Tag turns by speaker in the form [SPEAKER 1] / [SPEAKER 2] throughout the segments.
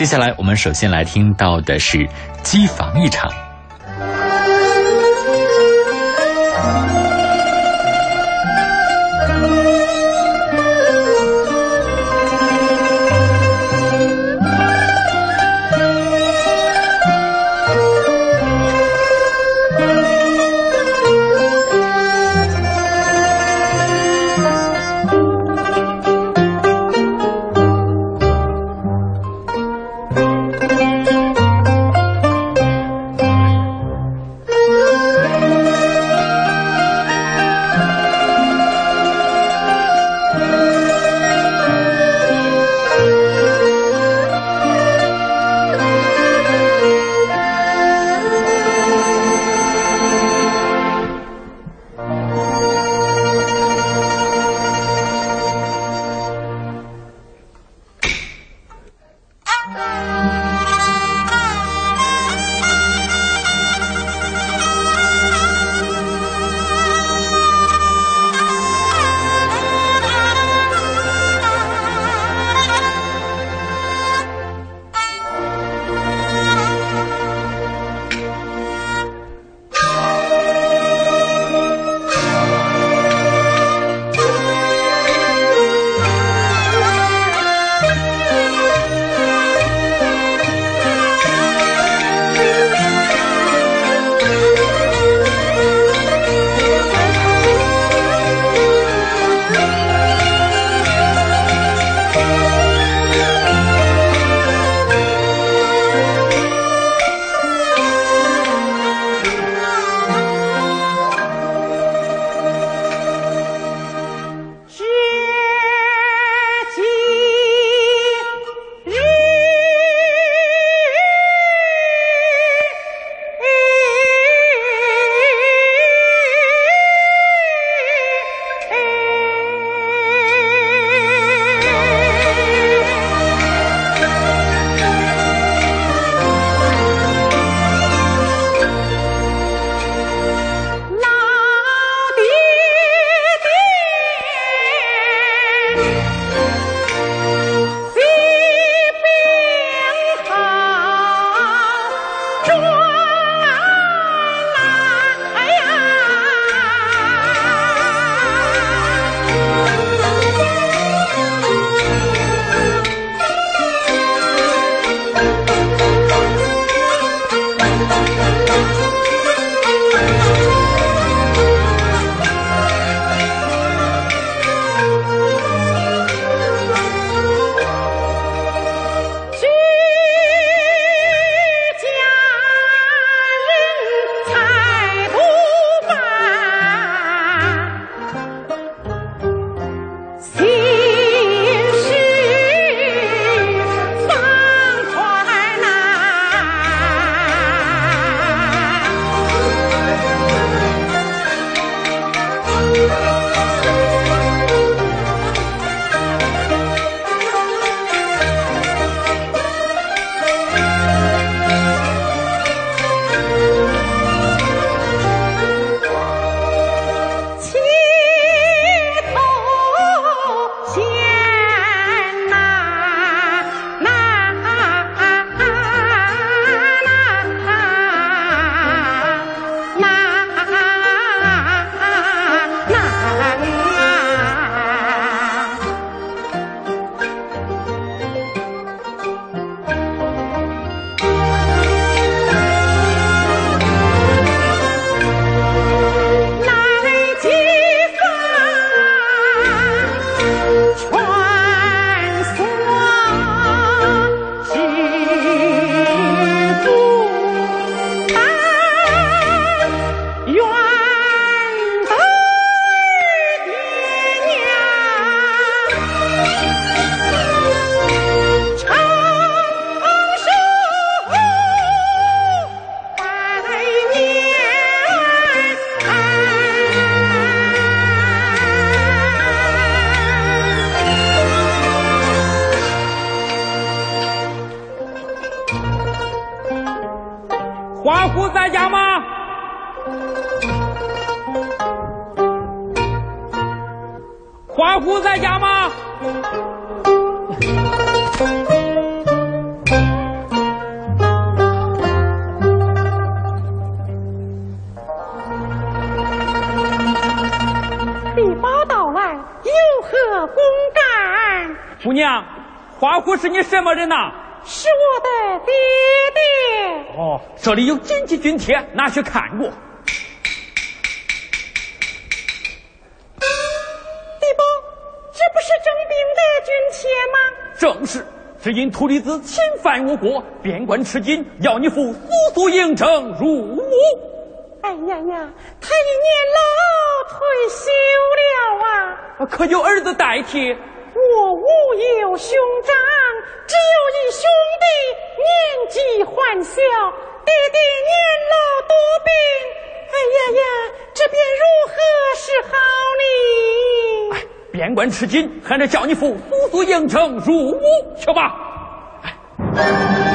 [SPEAKER 1] 接下来我们首先来听到的是机房一场。
[SPEAKER 2] 花虎在家吗？花虎在家吗？
[SPEAKER 1] 李宝到来有何公干？
[SPEAKER 2] 姑娘，花虎是你什么人呐？
[SPEAKER 1] 是我的爹爹。
[SPEAKER 2] 哦，这里有紧急军帖，拿去看过。
[SPEAKER 1] 地保，这不是征兵的军帖吗？
[SPEAKER 2] 正是，只因秃驴子侵犯我国，边关吃紧，要你父速速应征入伍。
[SPEAKER 1] 哎呀呀，他已年老退休了啊！
[SPEAKER 2] 可有儿子代替？
[SPEAKER 1] 我无有兄长，只有一兄弟，年纪还小，爹爹年老多病。哎呀呀，这便如何是好呢？
[SPEAKER 2] 哎，边关吃紧，还得叫你父速速应征入伍去吧。
[SPEAKER 1] 哎。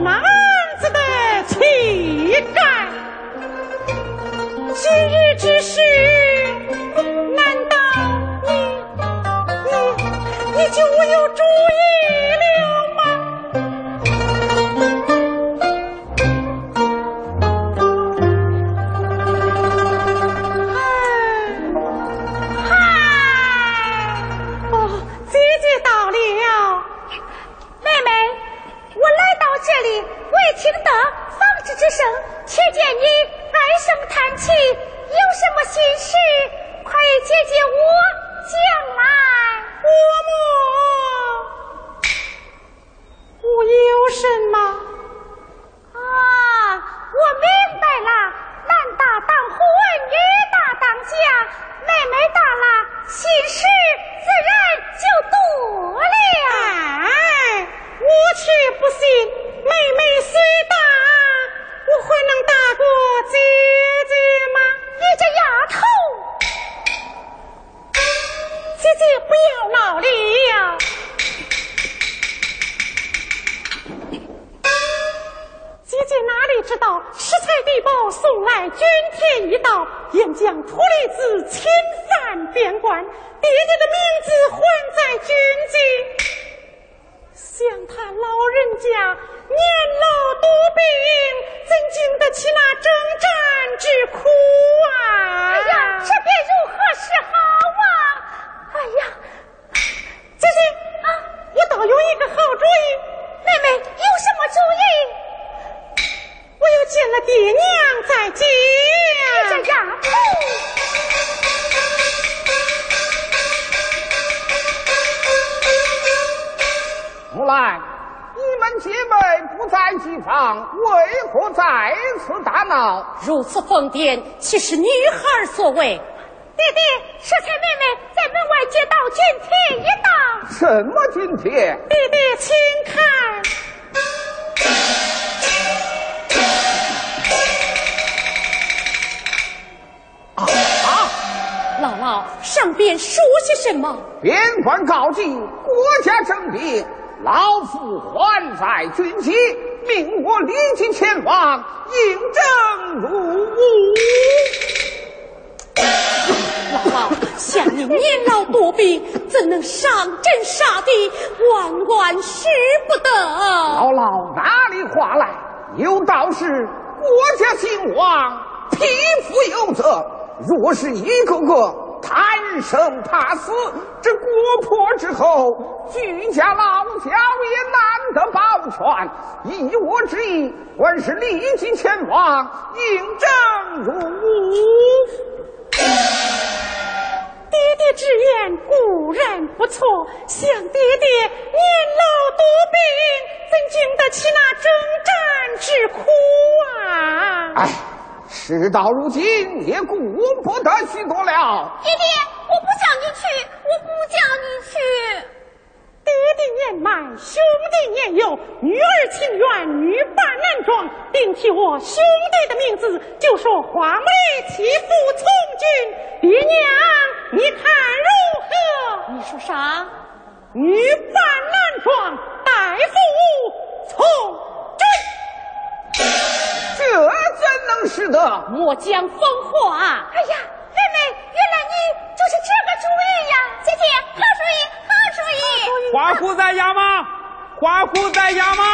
[SPEAKER 1] now.
[SPEAKER 3] 如此疯癫，岂是女孩所为？
[SPEAKER 1] 爹爹，舍才妹妹在门外接到军帖一道。
[SPEAKER 4] 什么军帖？
[SPEAKER 1] 爹爹，请看。
[SPEAKER 3] 啊！姥姥，上边说些什么？
[SPEAKER 4] 边关告急，国家政变，老夫还在军机。命我立即前往应征入伍。
[SPEAKER 3] 姥姥，像你年老多病，怎能上阵杀敌？万万使不得！
[SPEAKER 4] 姥姥哪里话来？有道是国家兴亡，匹夫有责。若是一个个。贪生怕死，这国破之后，居家老小也难得保全。依我之意，官是立即前往应征入伍。
[SPEAKER 1] 爹爹之言固然不错，想爹爹
[SPEAKER 4] 事到如今，也顾不得许多了。
[SPEAKER 1] 爹爹，我不叫你去，我不叫你去。爹爹年迈兄弟年幼，女儿情愿女扮男装，并替我兄弟的名字，就说黄梅欺负从军。爹娘，你看如何？
[SPEAKER 3] 你说啥？
[SPEAKER 1] 女扮男装，代父从军。
[SPEAKER 4] 这怎能使得？
[SPEAKER 3] 莫讲风话！
[SPEAKER 5] 哎呀，妹妹，原来你就是这个主意呀！姐姐，好主意，好主意！
[SPEAKER 2] 花虎在家吗？花虎在家吗？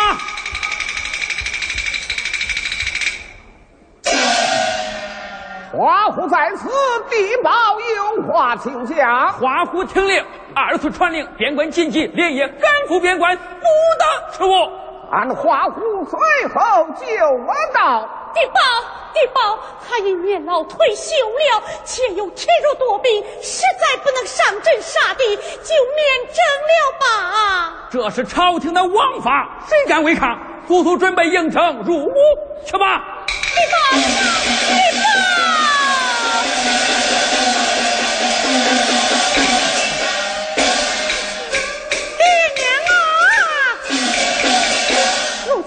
[SPEAKER 4] 花虎在此，地保有话请讲。
[SPEAKER 2] 花虎听令，二次传令，边关紧急，连夜赶赴边关，不得迟误。
[SPEAKER 4] 俺花虎随后就我到。
[SPEAKER 3] 地保，地保，他因年老退休了，且又体弱多病，实在不能上阵杀敌，就免征了吧。
[SPEAKER 2] 这是朝廷的王法，谁敢违抗？速速准备应城入伍，去吧！
[SPEAKER 3] 地保，地保。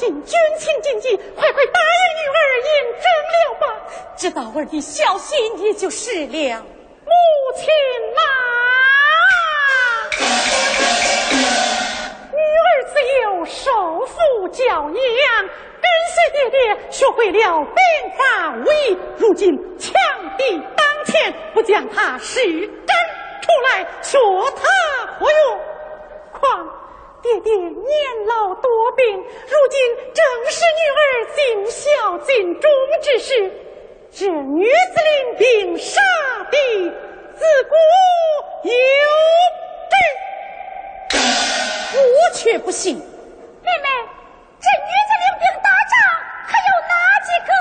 [SPEAKER 3] 军情紧急，快快答应女儿知道儿的孝心也就是了。
[SPEAKER 1] 母亲呐，女儿自幼受父教养，跟随爹爹学会了兵法武艺，如今强敌当前，不将他施展出来，学他何用？况。爹爹年老多病，如今正是女儿尽孝尽忠之时。这女子领兵杀敌，自古有之。
[SPEAKER 3] 我却不信。妹
[SPEAKER 5] 妹，这女子领兵打仗，可有哪几
[SPEAKER 1] 个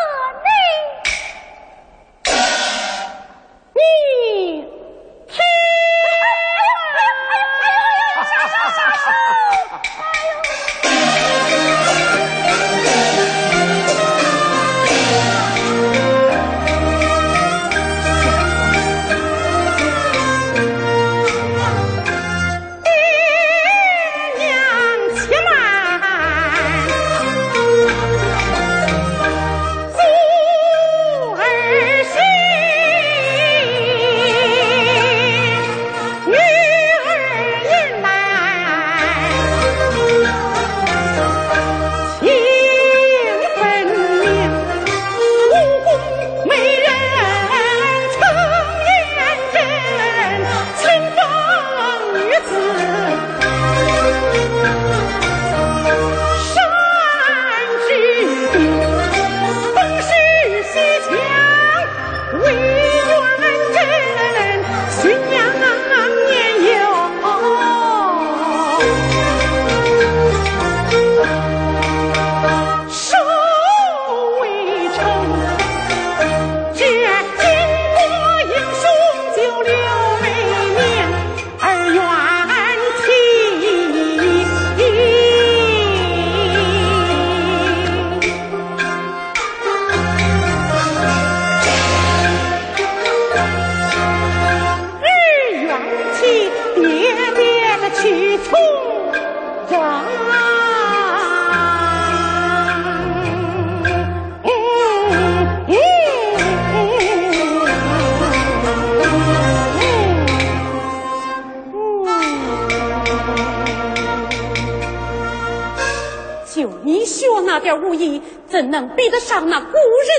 [SPEAKER 1] 就你学那点武艺怎能比得上那古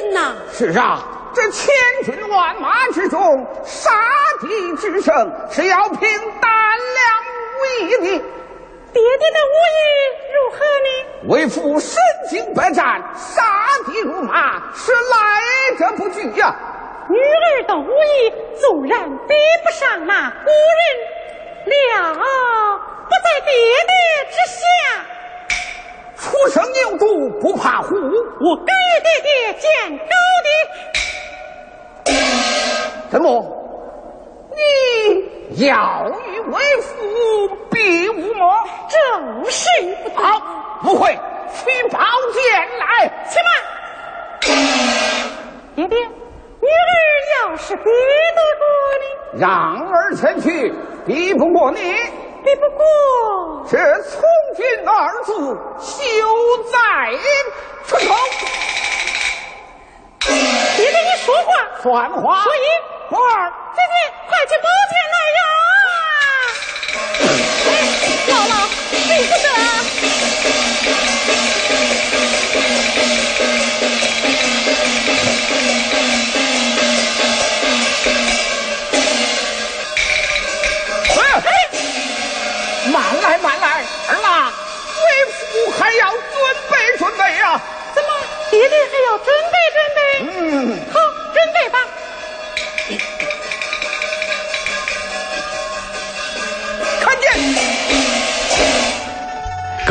[SPEAKER 1] 人呐？
[SPEAKER 4] 是啊，这千军万马之中，杀敌之胜是要凭大武艺的。
[SPEAKER 1] 爹爹的武艺如何呢？
[SPEAKER 4] 为父身经百战，杀敌如麻，是来者不拒呀。
[SPEAKER 1] 女儿的武艺纵然比不上那古人，了不在爹爹之下。
[SPEAKER 4] 初生牛犊不怕虎，
[SPEAKER 1] 我给爹爹见高的。
[SPEAKER 4] 怎么？你要与为父比武吗？
[SPEAKER 1] 正是不
[SPEAKER 4] 好，不会，取宝剑来，
[SPEAKER 1] 且慢。爹爹，女儿要是比得过你，
[SPEAKER 4] 让儿前去，比不过你。
[SPEAKER 1] 比不过。
[SPEAKER 4] 这“从军”二字休再出口。
[SPEAKER 1] 爹爹，你说话
[SPEAKER 4] 算话。
[SPEAKER 1] 所以，
[SPEAKER 4] 宝儿，
[SPEAKER 1] 姐姐，快去包
[SPEAKER 3] 钱来呀！姥姥，你不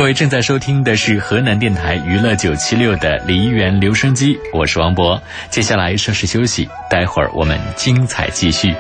[SPEAKER 6] 各位正在收听的是河南电台娱乐九七六的梨园留声机，我是王博。接下来稍事休息，待会儿我们精彩继续。